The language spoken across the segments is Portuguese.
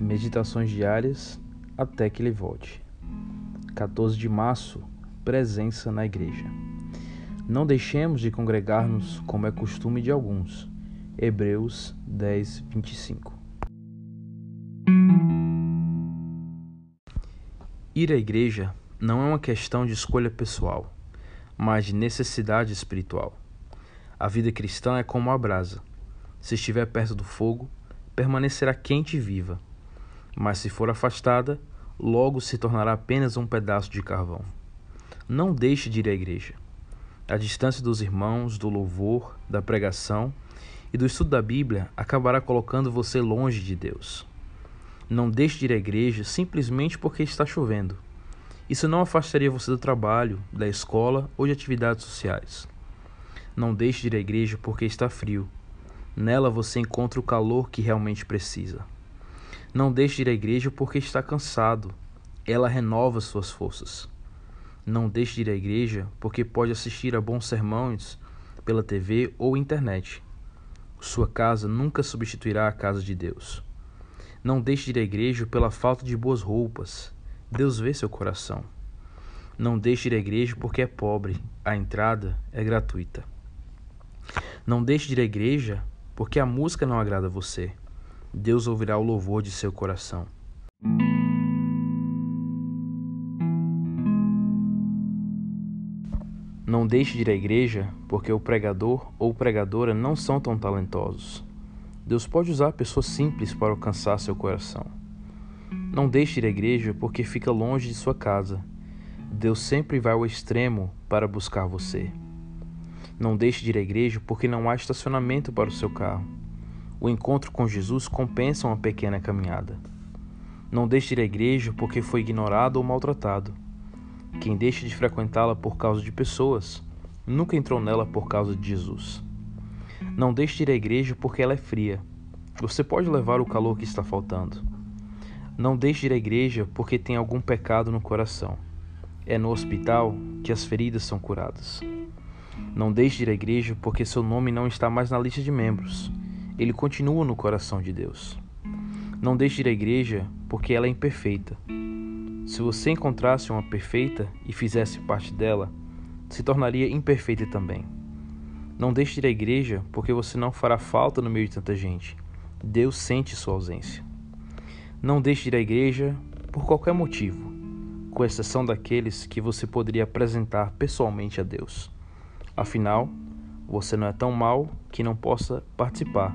Meditações diárias até que ele volte. 14 de março Presença na igreja. Não deixemos de congregar-nos como é costume de alguns. Hebreus 10, 25. Ir à igreja não é uma questão de escolha pessoal, mas de necessidade espiritual. A vida cristã é como a brasa. Se estiver perto do fogo, permanecerá quente e viva mas se for afastada, logo se tornará apenas um pedaço de carvão. Não deixe de ir à igreja. A distância dos irmãos, do louvor, da pregação e do estudo da Bíblia acabará colocando você longe de Deus. Não deixe de ir à igreja simplesmente porque está chovendo. Isso não afastaria você do trabalho, da escola ou de atividades sociais. Não deixe de ir à igreja porque está frio. Nela você encontra o calor que realmente precisa. Não deixe de ir à igreja porque está cansado. Ela renova suas forças. Não deixe de ir à igreja porque pode assistir a bons sermões pela TV ou internet. Sua casa nunca substituirá a casa de Deus. Não deixe de ir à igreja pela falta de boas roupas. Deus vê seu coração. Não deixe de ir à igreja porque é pobre. A entrada é gratuita. Não deixe de ir à igreja porque a música não agrada a você. Deus ouvirá o louvor de seu coração. Não deixe de ir à igreja porque o pregador ou pregadora não são tão talentosos. Deus pode usar pessoas simples para alcançar seu coração. Não deixe de ir à igreja porque fica longe de sua casa. Deus sempre vai ao extremo para buscar você. Não deixe de ir à igreja porque não há estacionamento para o seu carro. O encontro com Jesus compensa uma pequena caminhada. Não deixe de ir à igreja porque foi ignorado ou maltratado. Quem deixa de frequentá-la por causa de pessoas, nunca entrou nela por causa de Jesus. Não deixe de ir à igreja porque ela é fria. Você pode levar o calor que está faltando. Não deixe de ir à igreja porque tem algum pecado no coração. É no hospital que as feridas são curadas. Não deixe de ir à igreja porque seu nome não está mais na lista de membros ele continua no coração de Deus. Não deixe de ir à igreja porque ela é imperfeita. Se você encontrasse uma perfeita e fizesse parte dela, se tornaria imperfeita também. Não deixe de ir à igreja porque você não fará falta no meio de tanta gente. Deus sente sua ausência. Não deixe de ir à igreja por qualquer motivo, com exceção daqueles que você poderia apresentar pessoalmente a Deus. Afinal, você não é tão mal que não possa participar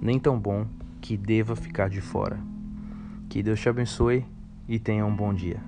nem tão bom que deva ficar de fora. Que Deus te abençoe e tenha um bom dia.